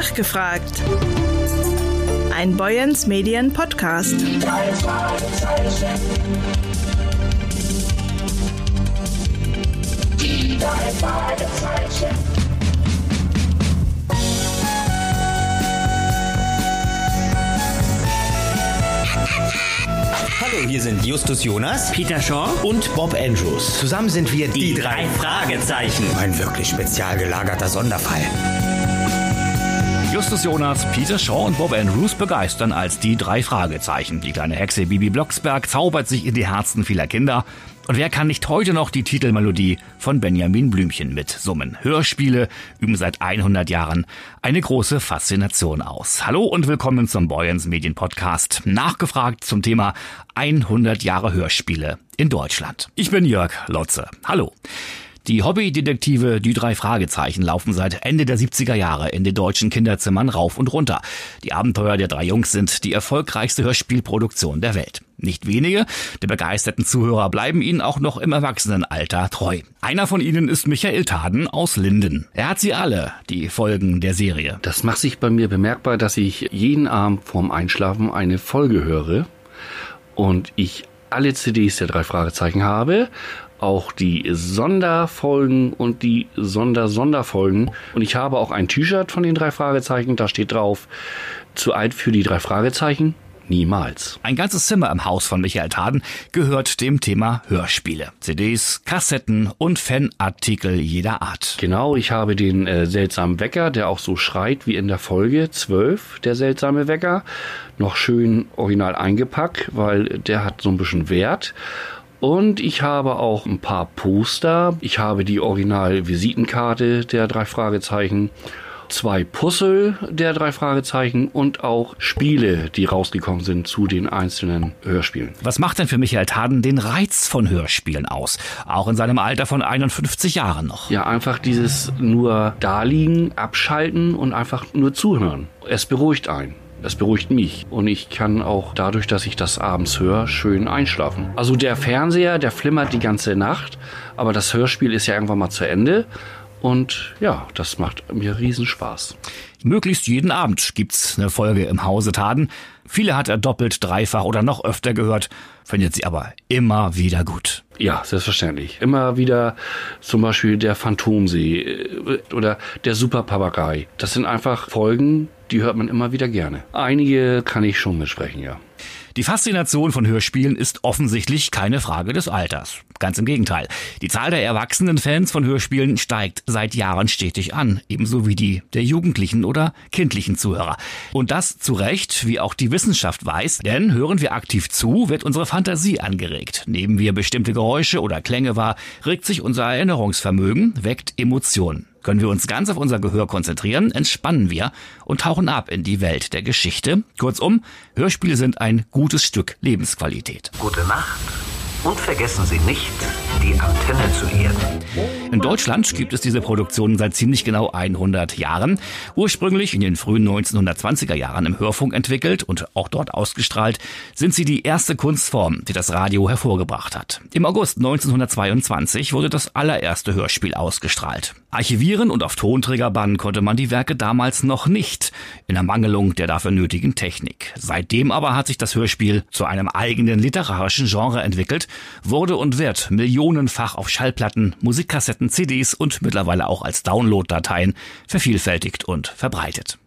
Nachgefragt. Ein Boyens Medien Podcast. Hallo, hier sind Justus Jonas Peter Shaw und Bob Andrews. Zusammen sind wir die, die drei Fragezeichen. Ein wirklich spezial gelagerter Sonderfall. Justus Jonas, Peter Shaw und Bob Andrews begeistern als die drei Fragezeichen. Die kleine Hexe Bibi Blocksberg zaubert sich in die Herzen vieler Kinder. Und wer kann nicht heute noch die Titelmelodie von Benjamin Blümchen mitsummen? Hörspiele üben seit 100 Jahren eine große Faszination aus. Hallo und willkommen zum Boyens Medien Podcast. Nachgefragt zum Thema 100 Jahre Hörspiele in Deutschland. Ich bin Jörg Lotze. Hallo. Die Hobbydetektive Die drei Fragezeichen laufen seit Ende der 70er Jahre in den deutschen Kinderzimmern rauf und runter. Die Abenteuer der drei Jungs sind die erfolgreichste Hörspielproduktion der Welt. Nicht wenige der begeisterten Zuhörer bleiben ihnen auch noch im Erwachsenenalter treu. Einer von ihnen ist Michael Taden aus Linden. Er hat sie alle, die Folgen der Serie. Das macht sich bei mir bemerkbar, dass ich jeden Abend vorm Einschlafen eine Folge höre und ich alle CDs der drei Fragezeichen habe auch die Sonderfolgen und die Sonder-Sonderfolgen. Und ich habe auch ein T-Shirt von den drei Fragezeichen. Da steht drauf, zu alt für die drei Fragezeichen. Niemals. Ein ganzes Zimmer im Haus von Michael Taden gehört dem Thema Hörspiele. CDs, Kassetten und Fanartikel jeder Art. Genau, ich habe den äh, seltsamen Wecker, der auch so schreit wie in der Folge 12, der seltsame Wecker, noch schön original eingepackt, weil der hat so ein bisschen Wert. Und ich habe auch ein paar Poster. Ich habe die Original-Visitenkarte der drei Fragezeichen, zwei Puzzle der drei Fragezeichen und auch Spiele, die rausgekommen sind zu den einzelnen Hörspielen. Was macht denn für Michael Taden den Reiz von Hörspielen aus? Auch in seinem Alter von 51 Jahren noch. Ja, einfach dieses nur daliegen, abschalten und einfach nur zuhören. Es beruhigt einen. Es beruhigt mich und ich kann auch dadurch, dass ich das abends höre, schön einschlafen. Also der Fernseher, der flimmert die ganze Nacht, aber das Hörspiel ist ja irgendwann mal zu Ende und ja, das macht mir Riesenspaß. Möglichst jeden Abend gibt's eine Folge im Hause Taden. Viele hat er doppelt, dreifach oder noch öfter gehört, findet sie aber immer wieder gut. Ja, selbstverständlich. Immer wieder zum Beispiel der Phantomsee äh, oder der Superpapagei. Das sind einfach Folgen, die hört man immer wieder gerne. Einige kann ich schon mitsprechen, ja. Die Faszination von Hörspielen ist offensichtlich keine Frage des Alters. Ganz im Gegenteil. Die Zahl der erwachsenen Fans von Hörspielen steigt seit Jahren stetig an, ebenso wie die der jugendlichen oder kindlichen Zuhörer. Und das zu Recht, wie auch die Wissenschaft weiß, denn hören wir aktiv zu, wird unsere Fantasie angeregt. Nehmen wir bestimmte Geräusche oder Klänge wahr, regt sich unser Erinnerungsvermögen, weckt Emotionen. Können wir uns ganz auf unser Gehör konzentrieren, entspannen wir und tauchen ab in die Welt der Geschichte. Kurzum, Hörspiele sind ein gutes Stück Lebensqualität. Gute Nacht und vergessen Sie nicht, die Antenne zu erden. In Deutschland gibt es diese Produktion seit ziemlich genau 100 Jahren. Ursprünglich in den frühen 1920er Jahren im Hörfunk entwickelt und auch dort ausgestrahlt, sind sie die erste Kunstform, die das Radio hervorgebracht hat. Im August 1922 wurde das allererste Hörspiel ausgestrahlt. Archivieren und auf Tonträger bannen konnte man die Werke damals noch nicht, in Ermangelung der dafür nötigen Technik. Seitdem aber hat sich das Hörspiel zu einem eigenen literarischen Genre entwickelt, wurde und wird millionenfach auf Schallplatten, Musikkassetten, CDs und mittlerweile auch als Download-Dateien vervielfältigt und verbreitet.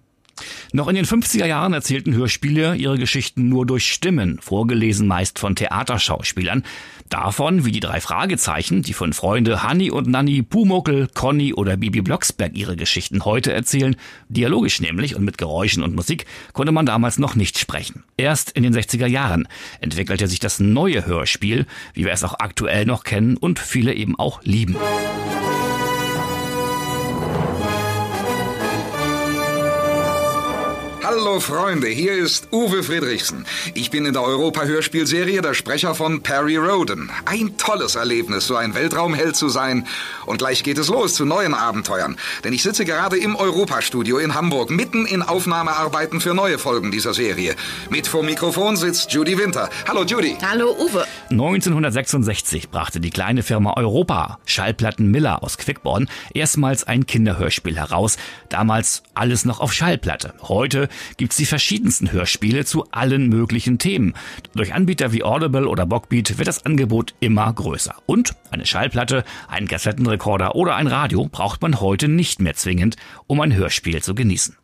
Noch in den 50er Jahren erzählten Hörspiele ihre Geschichten nur durch Stimmen, vorgelesen meist von Theaterschauspielern. Davon wie die drei Fragezeichen, die von Freunde Hanni und Nanni, Pumuckel, Conny oder Bibi Blocksberg ihre Geschichten heute erzählen, dialogisch nämlich und mit Geräuschen und Musik, konnte man damals noch nicht sprechen. Erst in den 60er Jahren entwickelte sich das neue Hörspiel, wie wir es auch aktuell noch kennen und viele eben auch lieben. Hallo Freunde, hier ist Uwe Friedrichsen. Ich bin in der Europa-Hörspielserie der Sprecher von Perry Roden. Ein tolles Erlebnis, so ein Weltraumheld zu sein. Und gleich geht es los zu neuen Abenteuern. Denn ich sitze gerade im Europa-Studio in Hamburg, mitten in Aufnahmearbeiten für neue Folgen dieser Serie. Mit vor Mikrofon sitzt Judy Winter. Hallo Judy. Hallo Uwe. 1966 brachte die kleine Firma Europa, Schallplatten Miller aus Quickborn, erstmals ein Kinderhörspiel heraus. Damals alles noch auf Schallplatte. Heute gibt's die verschiedensten Hörspiele zu allen möglichen Themen. Durch Anbieter wie Audible oder Bockbeat wird das Angebot immer größer. Und eine Schallplatte, einen Kassettenrekorder oder ein Radio braucht man heute nicht mehr zwingend, um ein Hörspiel zu genießen.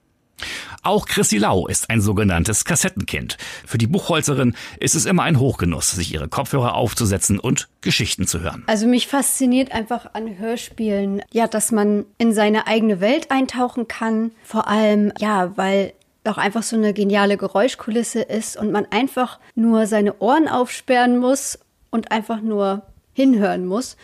Auch Chrissy Lau ist ein sogenanntes Kassettenkind. Für die Buchholzerin ist es immer ein Hochgenuss, sich ihre Kopfhörer aufzusetzen und Geschichten zu hören. Also mich fasziniert einfach an Hörspielen, ja, dass man in seine eigene Welt eintauchen kann. Vor allem, ja, weil auch einfach so eine geniale Geräuschkulisse ist und man einfach nur seine Ohren aufsperren muss und einfach nur hinhören muss.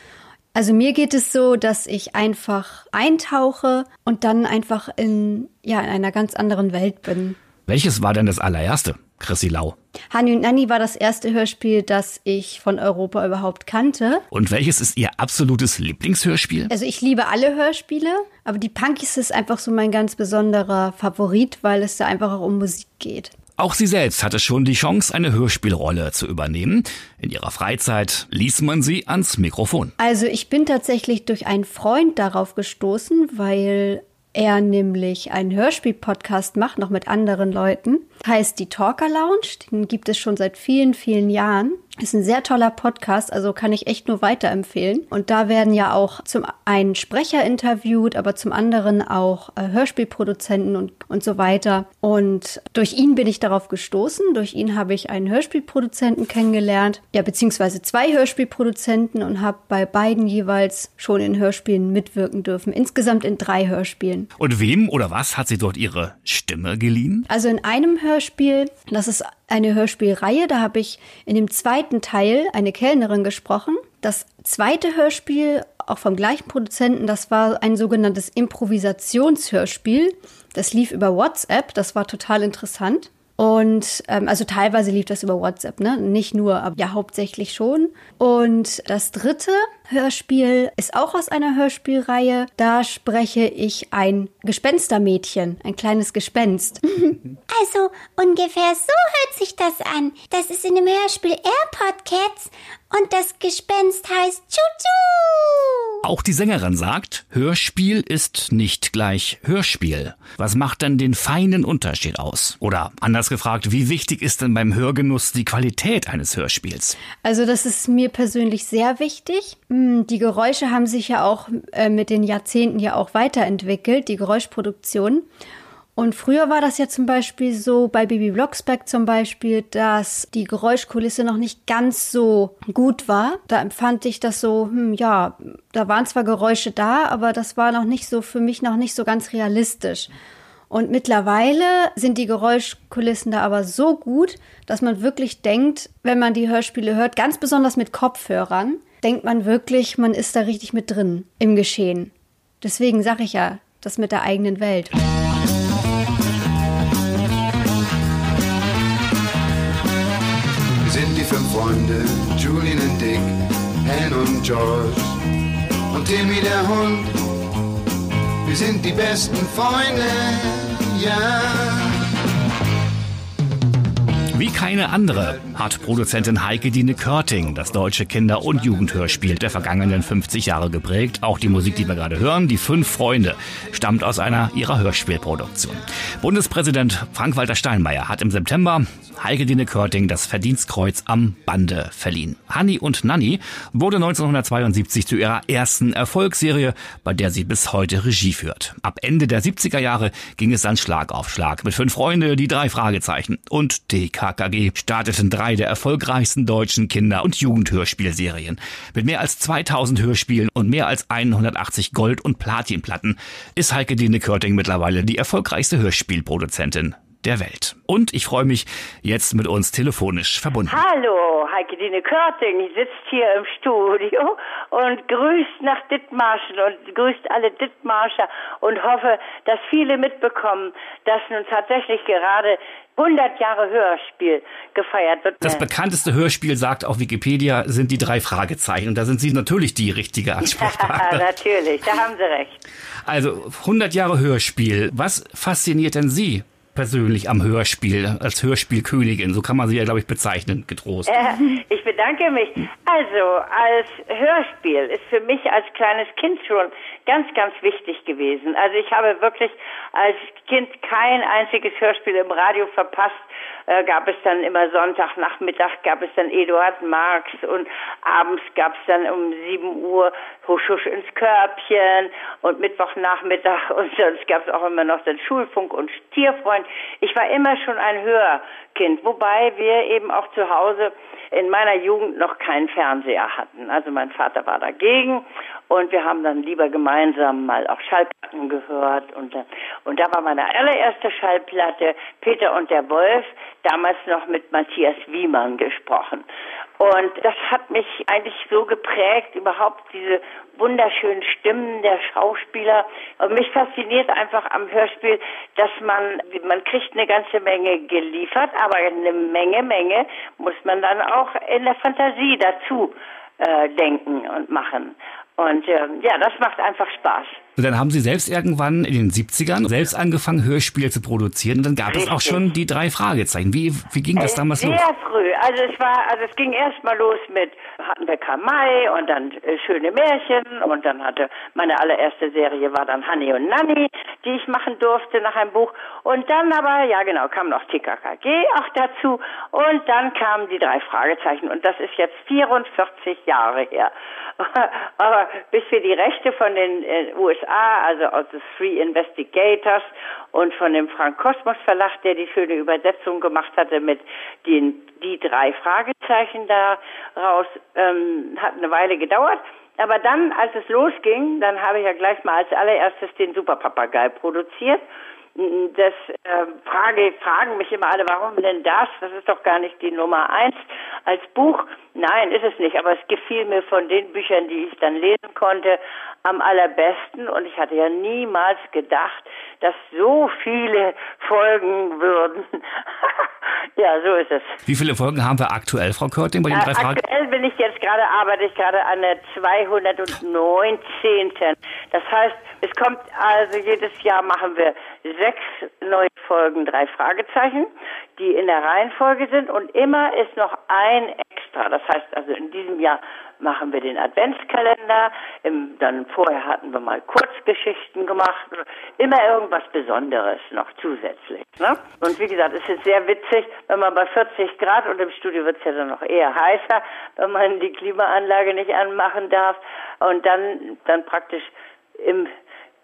Also mir geht es so, dass ich einfach eintauche und dann einfach in, ja, in einer ganz anderen Welt bin. Welches war denn das allererste, Chrissy Lau? Hani und Nanni war das erste Hörspiel, das ich von Europa überhaupt kannte. Und welches ist Ihr absolutes Lieblingshörspiel? Also ich liebe alle Hörspiele, aber die Punkies ist einfach so mein ganz besonderer Favorit, weil es da einfach auch um Musik geht. Auch sie selbst hatte schon die Chance, eine Hörspielrolle zu übernehmen. In ihrer Freizeit ließ man sie ans Mikrofon. Also ich bin tatsächlich durch einen Freund darauf gestoßen, weil er nämlich einen Hörspiel-Podcast macht, noch mit anderen Leuten. Heißt die Talker Lounge. Den gibt es schon seit vielen, vielen Jahren. Ist ein sehr toller Podcast, also kann ich echt nur weiterempfehlen. Und da werden ja auch zum einen Sprecher interviewt, aber zum anderen auch äh, Hörspielproduzenten und, und so weiter. Und durch ihn bin ich darauf gestoßen. Durch ihn habe ich einen Hörspielproduzenten kennengelernt, ja, beziehungsweise zwei Hörspielproduzenten und habe bei beiden jeweils schon in Hörspielen mitwirken dürfen. Insgesamt in drei Hörspielen. Und wem oder was hat sie dort ihre Stimme geliehen? Also in einem Hörspiel, das ist eine Hörspielreihe. Da habe ich in dem zweiten Teil eine Kellnerin gesprochen. Das zweite Hörspiel, auch vom gleichen Produzenten, das war ein sogenanntes Improvisationshörspiel. Das lief über WhatsApp. Das war total interessant. Und ähm, also teilweise lief das über WhatsApp, ne? Nicht nur, aber ja hauptsächlich schon. Und das dritte Hörspiel ist auch aus einer Hörspielreihe. Da spreche ich ein Gespenstermädchen, ein kleines Gespenst. Also ungefähr so hört sich das an. Das ist in dem Hörspiel AirPod Cats und das Gespenst heißt Chuchu. Auch die Sängerin sagt, Hörspiel ist nicht gleich Hörspiel. Was macht denn den feinen Unterschied aus? Oder anders gefragt, wie wichtig ist denn beim Hörgenuss die Qualität eines Hörspiels? Also das ist mir persönlich sehr wichtig. Hm, Die Geräusche haben sich ja auch äh, mit den Jahrzehnten ja auch weiterentwickelt, die Geräuschproduktion. Und früher war das ja zum Beispiel so, bei Baby Blocksberg zum Beispiel, dass die Geräuschkulisse noch nicht ganz so gut war. Da empfand ich das so, hm, ja, da waren zwar Geräusche da, aber das war noch nicht so, für mich noch nicht so ganz realistisch. Und mittlerweile sind die Geräuschkulissen da aber so gut, dass man wirklich denkt, wenn man die Hörspiele hört, ganz besonders mit Kopfhörern, denkt man wirklich, man ist da richtig mit drin im Geschehen. Deswegen sage ich ja, das mit der eigenen Welt. Wir sind die fünf Freunde, Julian und Dick, Hen und George und Timmy der Hund. Wir sind die besten Freunde, ja. Wie keine andere hat Produzentin Heike Dine Körting das deutsche Kinder- und Jugendhörspiel der vergangenen 50 Jahre geprägt. Auch die Musik, die wir gerade hören, die Fünf Freunde, stammt aus einer ihrer Hörspielproduktion. Bundespräsident Frank-Walter Steinmeier hat im September Heike Dine Körting das Verdienstkreuz am Bande verliehen. Hanni und Nanni wurde 1972 zu ihrer ersten Erfolgsserie, bei der sie bis heute Regie führt. Ab Ende der 70er Jahre ging es dann Schlag auf Schlag mit Fünf Freunde, die drei Fragezeichen und TKKG starteten drei der erfolgreichsten deutschen Kinder- und Jugendhörspielserien. Mit mehr als 2000 Hörspielen und mehr als 180 Gold- und Platinplatten ist Heike Dine Körting mittlerweile die erfolgreichste Hörspielproduzentin der Welt. Und ich freue mich jetzt mit uns telefonisch verbunden. Hallo, Heike-Dine Körting sitzt hier im Studio und grüßt nach Dithmarschen und grüßt alle Dithmarscher und hoffe, dass viele mitbekommen, dass nun tatsächlich gerade 100 Jahre Hörspiel gefeiert wird. Das bekannteste Hörspiel, sagt auch Wikipedia, sind die drei Fragezeichen. Und da sind Sie natürlich die richtige Ansprechpartnerin. Ja, natürlich, da haben Sie recht. Also 100 Jahre Hörspiel. Was fasziniert denn Sie persönlich am Hörspiel, als Hörspielkönigin? So kann man Sie ja, glaube ich, bezeichnen, getrost. Äh, ich bedanke mich. Also, als Hörspiel ist für mich als kleines Kind schon ganz, ganz wichtig gewesen. Also ich habe wirklich als Kind kein einziges Hörspiel im Radio verpasst. Äh, gab es dann immer Sonntagnachmittag, gab es dann Eduard Marx und abends gab es dann um 7 Uhr Husch, Husch ins Körbchen und Mittwochnachmittag und sonst gab es auch immer noch den Schulfunk und Tierfreund. Ich war immer schon ein Hörkind, wobei wir eben auch zu Hause in meiner Jugend noch keinen Fernseher hatten. Also mein Vater war dagegen und wir haben dann lieber gemeinsam mal auch Schallplatten gehört und, und da war meine allererste Schallplatte Peter und der Wolf, damals noch mit Matthias Wiemann gesprochen. Und das hat mich eigentlich so geprägt, überhaupt diese wunderschönen Stimmen der Schauspieler. Und mich fasziniert einfach am Hörspiel, dass man, man kriegt eine ganze Menge geliefert, aber eine Menge, Menge muss man dann auch in der Fantasie dazu äh, denken und machen. Und äh, ja, das macht einfach Spaß. Und dann haben Sie selbst irgendwann in den 70ern selbst angefangen, Hörspiele zu produzieren. Und dann gab Richtig. es auch schon die drei Fragezeichen. Wie, wie ging das äh, damals sehr los? Sehr früh. Also es war, also es ging erst mal los mit, hatten wir Kamai und dann äh, Schöne Märchen und dann hatte, meine allererste Serie war dann Honey und Nanny, die ich machen durfte nach einem Buch. Und dann aber, ja genau, kam noch TKKG auch dazu. Und dann kamen die drei Fragezeichen. Und das ist jetzt 44 Jahre her. aber bis wir die Rechte von den äh, USA also aus The Three Investigators und von dem Frank Kosmos Verlag, der die schöne Übersetzung gemacht hatte mit den die drei Fragezeichen daraus, ähm, hat eine Weile gedauert. Aber dann, als es losging, dann habe ich ja gleich mal als allererstes den Superpapagei produziert das äh, frage, fragen mich immer alle, warum denn das? Das ist doch gar nicht die Nummer eins als Buch. Nein, ist es nicht, aber es gefiel mir von den Büchern, die ich dann lesen konnte, am allerbesten. Und ich hatte ja niemals gedacht, dass so viele Folgen würden. ja, so ist es. Wie viele Folgen haben wir aktuell, Frau Körting, bei den drei Fragen? Aktuell bin ich jetzt gerade, arbeite ich gerade an der 219. Das heißt, es kommt also jedes Jahr machen wir sechs neue Folgen, drei Fragezeichen, die in der Reihenfolge sind und immer ist noch ein extra. Das heißt also in diesem Jahr machen wir den Adventskalender, im, dann vorher hatten wir mal Kurzgeschichten gemacht, immer irgendwas Besonderes noch zusätzlich. Ne? Und wie gesagt, es ist sehr witzig, wenn man bei 40 Grad und im Studio wird es ja dann noch eher heißer, wenn man die Klimaanlage nicht anmachen darf und dann, dann praktisch im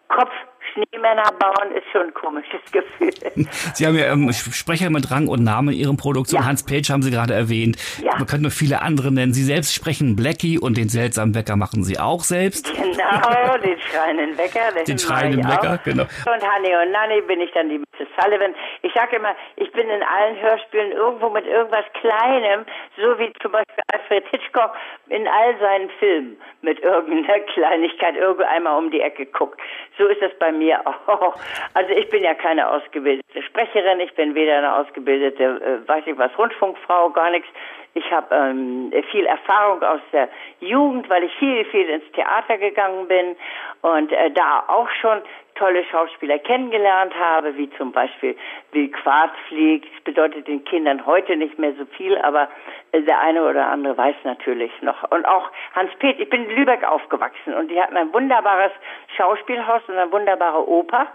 Kopf Schneemänner bauen ist schon ein komisches Gefühl. Sie haben ja ähm, Sprecher mit Rang und Namen in Ihren Produktionen. Ja. Hans Page haben Sie gerade erwähnt. Ja. Man könnte noch viele andere nennen. Sie selbst sprechen Blackie und den seltsamen Wecker machen Sie auch selbst. Genau, den schreienden Wecker. Den schreienden Wecker, auch. genau. Und Honey und Nanny bin ich dann die Mrs. Sullivan. Ich sage immer, ich bin in allen Hörspielen irgendwo mit irgendwas Kleinem, so wie zum Beispiel Alfred Hitchcock in all seinen Filmen mit irgendeiner Kleinigkeit irgendwo einmal um die Ecke guckt. So ist das bei mir auch. Also ich bin ja keine ausgebildete Sprecherin, ich bin weder eine ausgebildete, äh, weiß ich was, Rundfunkfrau, gar nichts. Ich habe ähm, viel Erfahrung aus der Jugend, weil ich viel, viel ins Theater gegangen bin und äh, da auch schon tolle Schauspieler kennengelernt habe, wie zum Beispiel Will Quarzflieg. Das bedeutet den Kindern heute nicht mehr so viel, aber der eine oder andere weiß natürlich noch. Und auch Hans Pet, ich bin in Lübeck aufgewachsen und die hatten ein wunderbares Schauspielhaus und eine wunderbare Oper.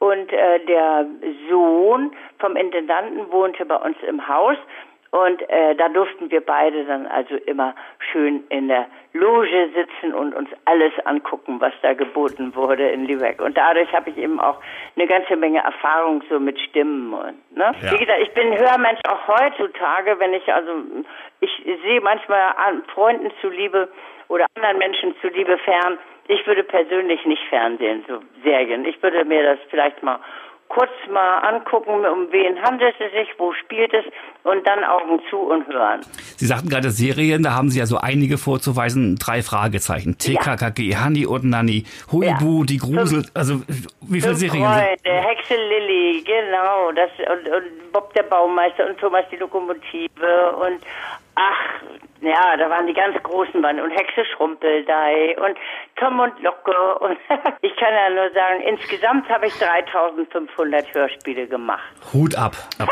Und äh, der Sohn vom Intendanten wohnte bei uns im Haus und äh, da durften wir beide dann also immer schön in der Loge sitzen und uns alles angucken, was da geboten wurde in Lübeck. Und dadurch habe ich eben auch eine ganze Menge Erfahrung so mit Stimmen. Und, ne? Ja. Wie gesagt, ich bin Hörmensch auch heutzutage, wenn ich also, ich sehe manchmal an Freunden zuliebe oder anderen Menschen zuliebe fern. Ich würde persönlich nicht fernsehen, so Serien. Ich würde mir das vielleicht mal kurz mal angucken, um wen handelt es sich, wo spielt es und dann Augen zu und hören. Sie sagten gerade Serien, da haben Sie ja so einige vorzuweisen. Drei Fragezeichen. TKKG, ja. Hani und Nani, Huibu, ja. die Grusel. Also wie viele Serien Freunde, sind? Hexe Lilly, genau. Das, und, und Bob der Baumeister und Thomas die Lokomotive und ach, ja, da waren die ganz großen Mann und Hexe Schrumpeldei und Tom und Locke und ich kann ja nur sagen, insgesamt habe ich 3500 Hörspiele gemacht. Hut ab. ab.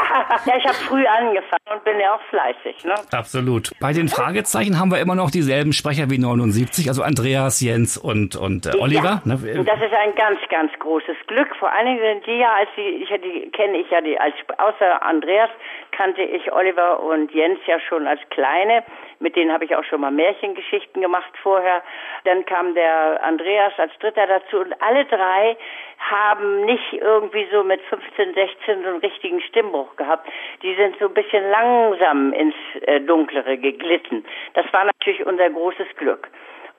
ja, ich habe früh angefangen und bin ja auch fleißig. Ne? Absolut. Bei den Fragezeichen haben wir immer noch dieselben Sprecher wie 79, also Andreas, Jens und, und äh, Oliver. Ja, ne? das ist ein ganz, ganz großes Glück. Vor allen Dingen sind die ja, als die, ich, die kenne ich ja die, als außer Andreas kannte ich Oliver und Jens ja schon als Kleine. Mit denen habe ich auch schon mal Märchengeschichten gemacht vorher. Dann kam der Andreas als Dritter dazu und alle drei haben nicht irgendwie so mit 15, 16 so einen richtigen Stimmbruch gehabt. Die sind so ein bisschen langsam ins äh, Dunklere geglitten. Das war natürlich unser großes Glück.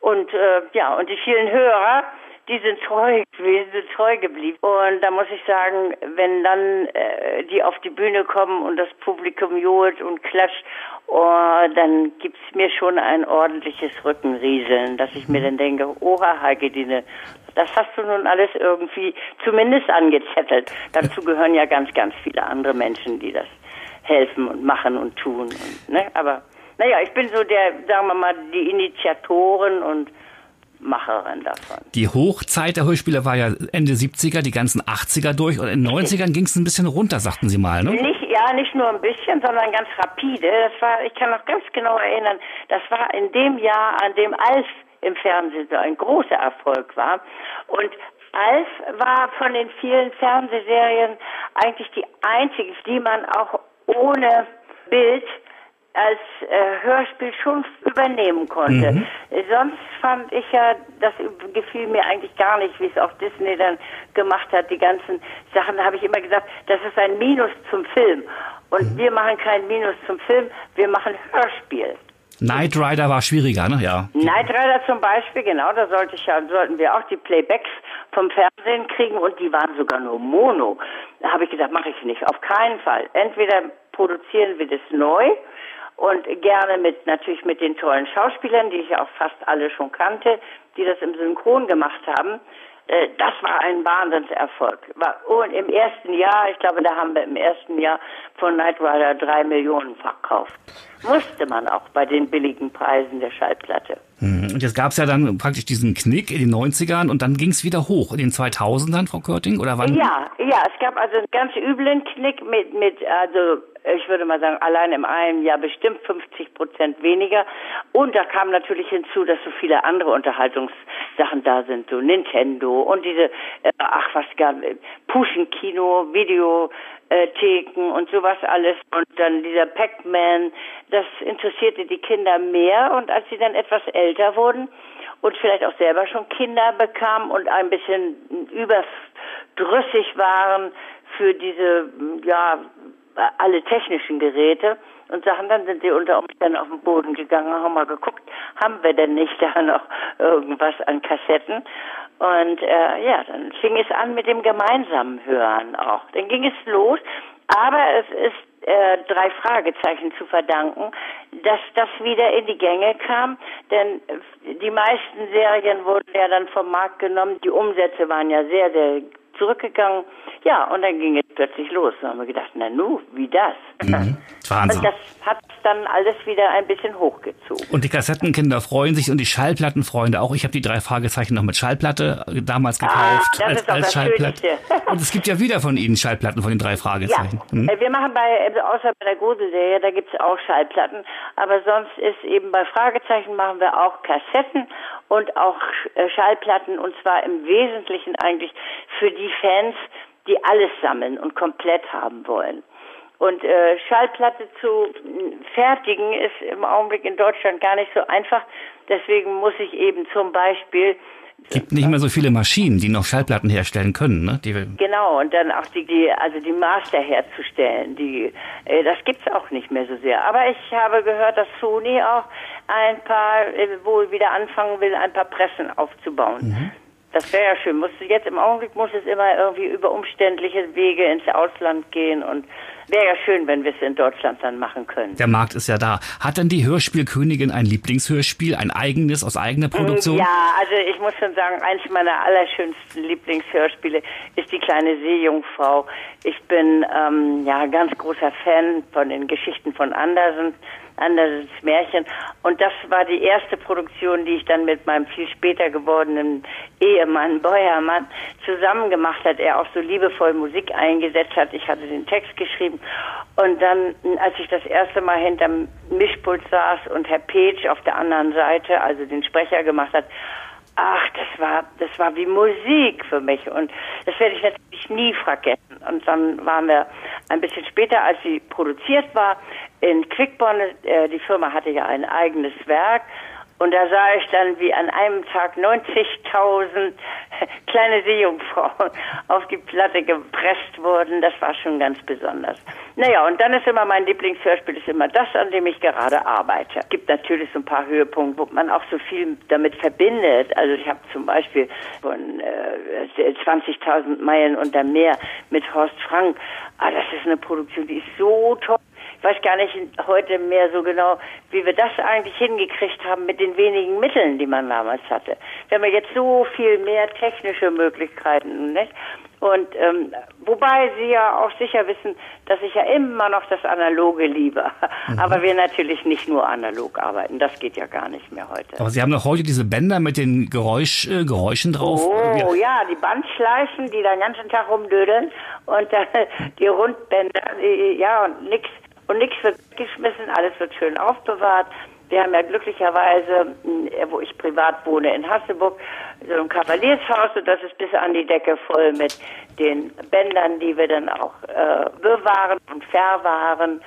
Und äh, ja, und die vielen Hörer, die sind treu gewesen, treu geblieben. Und da muss ich sagen, wenn dann äh, die auf die Bühne kommen und das Publikum johlt und klatscht, oh, dann gibt's mir schon ein ordentliches Rückenrieseln, dass ich mir dann denke, oha, Heigedine, das hast du nun alles irgendwie zumindest angezettelt. Dazu gehören ja ganz, ganz viele andere Menschen, die das helfen und machen und tun. Und, ne? Aber naja, ich bin so der, sagen wir mal, die Initiatoren und Macherin davon. Die Hochzeit der Hörspiele war ja Ende 70er, die ganzen 80er durch und in den 90ern ging es ein bisschen runter, sagten Sie mal, ne? Nicht, ja, nicht nur ein bisschen, sondern ganz rapide. Das war, ich kann noch ganz genau erinnern, das war in dem Jahr, an dem Alf im Fernsehen so ein großer Erfolg war. Und Alf war von den vielen Fernsehserien eigentlich die einzige, die man auch ohne Bild als äh, Hörspiel schon übernehmen konnte. Mhm. Sonst fand ich ja, das gefiel mir eigentlich gar nicht, wie es auch Disney dann gemacht hat. Die ganzen Sachen habe ich immer gesagt, das ist ein Minus zum Film. Und mhm. wir machen kein Minus zum Film, wir machen Hörspiel. Knight Rider war schwieriger, ne? Ja. Knight Rider zum Beispiel, genau, da sollte ich ja, sollten wir auch die Playbacks vom Fernsehen kriegen und die waren sogar nur Mono. Da habe ich gesagt, mache ich nicht, auf keinen Fall. Entweder produzieren wir das neu und gerne mit natürlich mit den tollen Schauspielern, die ich auch fast alle schon kannte, die das im Synchron gemacht haben. Äh, das war ein Wahnsinnserfolg. Und im ersten Jahr, ich glaube, da haben wir im ersten Jahr von Knight Rider drei Millionen verkauft. Musste man auch bei den billigen Preisen der Schallplatte. Mhm. Und jetzt gab es ja dann praktisch diesen Knick in den 90ern und dann ging es wieder hoch in den 2000ern, Frau Körting, oder wann? Ja, ja, es gab also einen ganz üblen Knick mit, mit also ich würde mal sagen, allein im einen Jahr bestimmt 50 Prozent weniger. Und da kam natürlich hinzu, dass so viele andere Unterhaltungssachen da sind, so Nintendo und diese, äh, ach was gab, Puschenkino, Videotheken und sowas alles. Und dann dieser Pac-Man, das interessierte die Kinder mehr. Und als sie dann etwas älter wurden und vielleicht auch selber schon Kinder bekamen und ein bisschen überdrüssig waren für diese, ja, alle technischen Geräte und Sachen, dann sind sie unter Umständen auf den Boden gegangen, haben mal geguckt, haben wir denn nicht da noch irgendwas an Kassetten? Und äh, ja, dann fing es an mit dem gemeinsamen Hören auch. Dann ging es los, aber es ist äh, drei Fragezeichen zu verdanken, dass das wieder in die Gänge kam, denn die meisten Serien wurden ja dann vom Markt genommen, die Umsätze waren ja sehr, sehr zurückgegangen. Ja, und dann ging es plötzlich los. Da haben wir gedacht, na nu, wie das? Mhm. Wahnsinn. Und das hat dann alles wieder ein bisschen hochgezogen. Und die Kassettenkinder freuen sich und die Schallplattenfreunde auch. Ich habe die drei Fragezeichen noch mit Schallplatte damals ah, gekauft. Ah, als, als Schallplatte. Und es gibt ja wieder von Ihnen Schallplatten von den drei Fragezeichen. Ja, hm? wir machen bei, also außer bei der Gruselserie, da gibt es auch Schallplatten. Aber sonst ist eben bei Fragezeichen machen wir auch Kassetten und auch äh, Schallplatten und zwar im Wesentlichen eigentlich für die Fans, die alles sammeln und komplett haben wollen. Und äh, Schallplatte zu fertigen ist im Augenblick in Deutschland gar nicht so einfach. Deswegen muss ich eben zum Beispiel gibt nicht mehr so viele Maschinen, die noch Schallplatten herstellen können, ne? Die genau, und dann auch die, die also die Master herzustellen, die äh, das gibt's auch nicht mehr so sehr. Aber ich habe gehört, dass Sony auch ein paar äh, wohl wieder anfangen will, ein paar Pressen aufzubauen. Mhm. Das wäre ja schön. Muss, jetzt im Augenblick muss es immer irgendwie über umständliche Wege ins Ausland gehen und wäre ja schön, wenn wir es in Deutschland dann machen können. Der Markt ist ja da. Hat denn die Hörspielkönigin ein Lieblingshörspiel, ein eigenes aus eigener Produktion? Ja, also ich muss schon sagen, eins meiner allerschönsten Lieblingshörspiele ist die kleine Seejungfrau. Ich bin ähm, ja ganz großer Fan von den Geschichten von Andersen. Andersens Märchen. Und das war die erste Produktion, die ich dann mit meinem viel später gewordenen Ehemann Beuermann zusammen gemacht hat. Er auch so liebevoll Musik eingesetzt hat. Ich hatte den Text geschrieben. Und dann, als ich das erste Mal hinterm Mischpult saß und Herr Petsch auf der anderen Seite, also den Sprecher gemacht hat, ach, das war, das war wie Musik für mich und das werde ich natürlich nie vergessen. Und dann waren wir ein bisschen später, als sie produziert war, in Quickborn. Äh, die Firma hatte ja ein eigenes Werk und da sah ich dann, wie an einem Tag 90.000 kleine Seejungfrauen auf die Platte gepresst wurden. Das war schon ganz besonders. Naja, und dann ist immer mein Lieblingshörspiel ist immer das, an dem ich gerade arbeite. Es gibt natürlich so ein paar Höhepunkte, wo man auch so viel damit verbindet. Also ich habe zum Beispiel von äh, 20.000 Meilen unter Meer mit Horst Frank. Ah, das ist eine Produktion, die ist so toll weiß gar nicht heute mehr so genau, wie wir das eigentlich hingekriegt haben mit den wenigen Mitteln, die man damals hatte. Wir haben ja jetzt so viel mehr technische Möglichkeiten, nicht? Und ähm, wobei Sie ja auch sicher wissen, dass ich ja immer noch das Analoge liebe. Mhm. Aber wir natürlich nicht nur analog arbeiten. Das geht ja gar nicht mehr heute. Aber Sie haben doch heute diese Bänder mit den Geräusch, äh, Geräuschen drauf. Oh ja, die Bandschleifen, die den ganzen Tag rumdödeln und äh, die Rundbänder, die, ja und nix und nichts wird geschmissen, alles wird schön aufbewahrt. Wir haben ja glücklicherweise, äh, wo ich privat wohne, in Hasseburg, so ein Kavaliershaus und das ist bis an die Decke voll mit den Bändern, die wir dann auch äh, bewahren und verwahren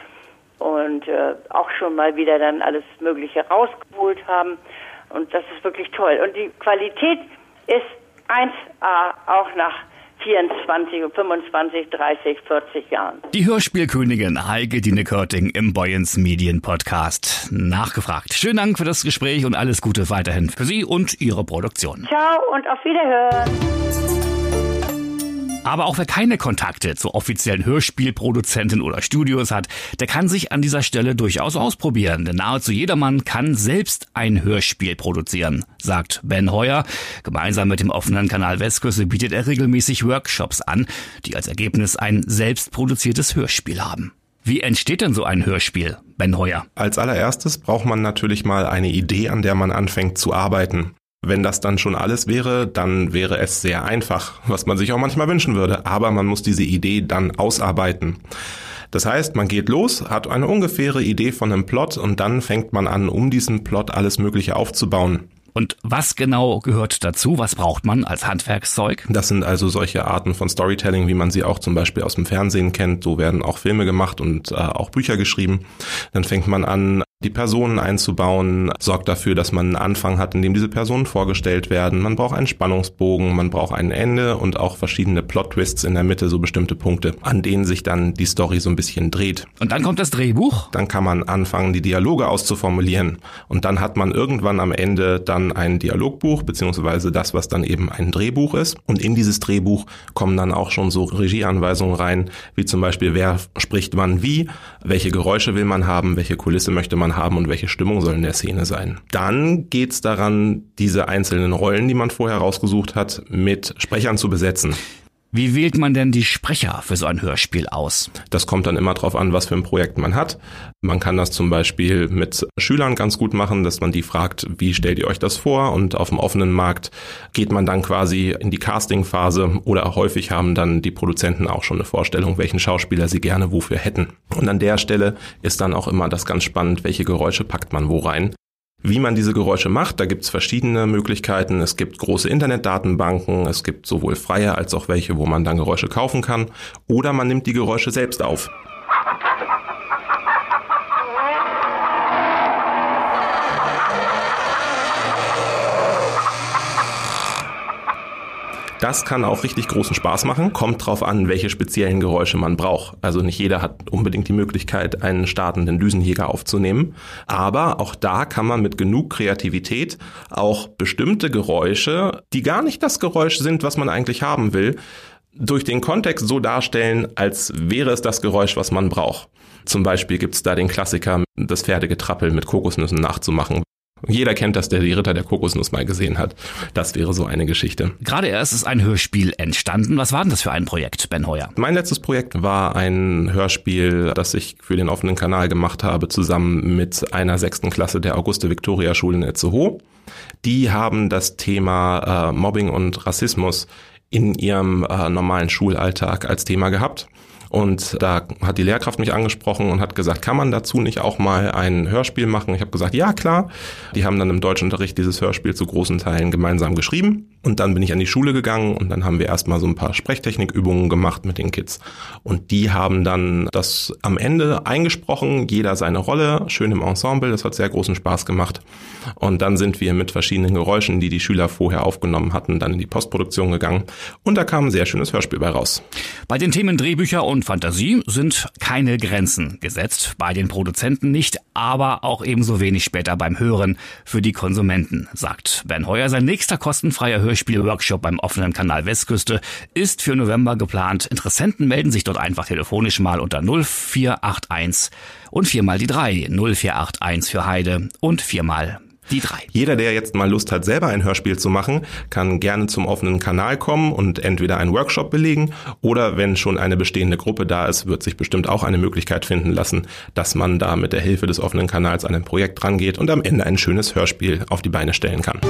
und äh, auch schon mal wieder dann alles Mögliche rausgeholt haben. Und das ist wirklich toll. Und die Qualität ist 1A auch nach 24, 25, 30, 40 Jahren. Die Hörspielkönigin Heike Dine Körting im Boyens Medien Podcast. Nachgefragt. Schönen Dank für das Gespräch und alles Gute weiterhin für Sie und Ihre Produktion. Ciao und auf Wiederhören. Aber auch wer keine Kontakte zu offiziellen Hörspielproduzenten oder Studios hat, der kann sich an dieser Stelle durchaus ausprobieren. Denn nahezu jedermann kann selbst ein Hörspiel produzieren, sagt Ben Heuer. Gemeinsam mit dem offenen Kanal Westküste bietet er regelmäßig Workshops an, die als Ergebnis ein selbst produziertes Hörspiel haben. Wie entsteht denn so ein Hörspiel, Ben Heuer? Als allererstes braucht man natürlich mal eine Idee, an der man anfängt zu arbeiten. Wenn das dann schon alles wäre, dann wäre es sehr einfach, was man sich auch manchmal wünschen würde. Aber man muss diese Idee dann ausarbeiten. Das heißt, man geht los, hat eine ungefähre Idee von einem Plot und dann fängt man an, um diesen Plot alles Mögliche aufzubauen. Und was genau gehört dazu? Was braucht man als Handwerkszeug? Das sind also solche Arten von Storytelling, wie man sie auch zum Beispiel aus dem Fernsehen kennt. So werden auch Filme gemacht und äh, auch Bücher geschrieben. Dann fängt man an, die Personen einzubauen, sorgt dafür, dass man einen Anfang hat, in dem diese Personen vorgestellt werden. Man braucht einen Spannungsbogen, man braucht ein Ende und auch verschiedene Plot-Twists in der Mitte, so bestimmte Punkte, an denen sich dann die Story so ein bisschen dreht. Und dann kommt das Drehbuch? Dann kann man anfangen, die Dialoge auszuformulieren. Und dann hat man irgendwann am Ende dann ein Dialogbuch, beziehungsweise das, was dann eben ein Drehbuch ist. Und in dieses Drehbuch kommen dann auch schon so Regieanweisungen rein, wie zum Beispiel, wer spricht wann wie, welche Geräusche will man haben, welche Kulisse möchte man haben und welche Stimmung soll in der Szene sein. Dann geht's daran, diese einzelnen Rollen, die man vorher rausgesucht hat, mit Sprechern zu besetzen. Wie wählt man denn die Sprecher für so ein Hörspiel aus? Das kommt dann immer drauf an, was für ein Projekt man hat. Man kann das zum Beispiel mit Schülern ganz gut machen, dass man die fragt, wie stellt ihr euch das vor? Und auf dem offenen Markt geht man dann quasi in die Castingphase oder häufig haben dann die Produzenten auch schon eine Vorstellung, welchen Schauspieler sie gerne wofür hätten. Und an der Stelle ist dann auch immer das ganz spannend, welche Geräusche packt man wo rein. Wie man diese Geräusche macht, da gibt es verschiedene Möglichkeiten. Es gibt große Internetdatenbanken, es gibt sowohl freie als auch welche, wo man dann Geräusche kaufen kann. Oder man nimmt die Geräusche selbst auf. Das kann auch richtig großen Spaß machen. Kommt drauf an, welche speziellen Geräusche man braucht. Also nicht jeder hat unbedingt die Möglichkeit, einen startenden Düsenjäger aufzunehmen. Aber auch da kann man mit genug Kreativität auch bestimmte Geräusche, die gar nicht das Geräusch sind, was man eigentlich haben will, durch den Kontext so darstellen, als wäre es das Geräusch, was man braucht. Zum Beispiel gibt's da den Klassiker, das Pferdegetrappel mit Kokosnüssen nachzumachen. Jeder kennt das, der die Ritter der Kokosnuss mal gesehen hat. Das wäre so eine Geschichte. Gerade erst ist ein Hörspiel entstanden. Was war denn das für ein Projekt, Ben Heuer? Mein letztes Projekt war ein Hörspiel, das ich für den offenen Kanal gemacht habe, zusammen mit einer sechsten Klasse der Auguste-Victoria-Schule in Itzehoe. Die haben das Thema äh, Mobbing und Rassismus in ihrem äh, normalen Schulalltag als Thema gehabt. Und da hat die Lehrkraft mich angesprochen und hat gesagt, kann man dazu nicht auch mal ein Hörspiel machen? Ich habe gesagt, ja klar. Die haben dann im Deutschunterricht dieses Hörspiel zu großen Teilen gemeinsam geschrieben. Und dann bin ich an die Schule gegangen und dann haben wir erstmal so ein paar Sprechtechnikübungen gemacht mit den Kids. Und die haben dann das am Ende eingesprochen, jeder seine Rolle, schön im Ensemble. Das hat sehr großen Spaß gemacht. Und dann sind wir mit verschiedenen Geräuschen, die die Schüler vorher aufgenommen hatten, dann in die Postproduktion gegangen. Und da kam ein sehr schönes Hörspiel bei raus. Bei den Themen Drehbücher und Fantasie sind keine Grenzen gesetzt. Bei den Produzenten nicht, aber auch ebenso wenig später beim Hören für die Konsumenten, sagt Ben Heuer. Sein nächster kostenfreier Hörspiel-Workshop beim offenen Kanal Westküste ist für November geplant. Interessenten melden sich dort einfach telefonisch mal unter 0481 und viermal die 3, 0481 für Heide und viermal die drei. Jeder, der jetzt mal Lust hat, selber ein Hörspiel zu machen, kann gerne zum offenen Kanal kommen und entweder einen Workshop belegen oder wenn schon eine bestehende Gruppe da ist, wird sich bestimmt auch eine Möglichkeit finden lassen, dass man da mit der Hilfe des offenen Kanals an ein Projekt rangeht und am Ende ein schönes Hörspiel auf die Beine stellen kann.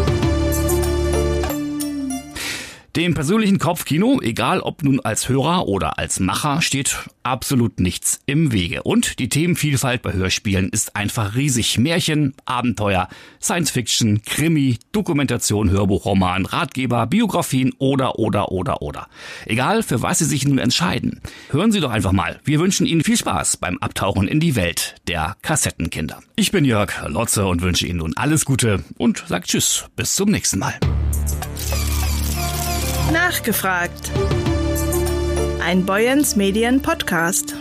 Dem persönlichen Kopfkino, egal ob nun als Hörer oder als Macher, steht absolut nichts im Wege. Und die Themenvielfalt bei Hörspielen ist einfach riesig. Märchen, Abenteuer, Science Fiction, Krimi, Dokumentation, Hörbuchroman, Ratgeber, Biografien oder, oder, oder, oder. Egal, für was Sie sich nun entscheiden. Hören Sie doch einfach mal. Wir wünschen Ihnen viel Spaß beim Abtauchen in die Welt der Kassettenkinder. Ich bin Jörg Lotze und wünsche Ihnen nun alles Gute und sage Tschüss. Bis zum nächsten Mal. Nachgefragt. Ein Boyens Medien Podcast.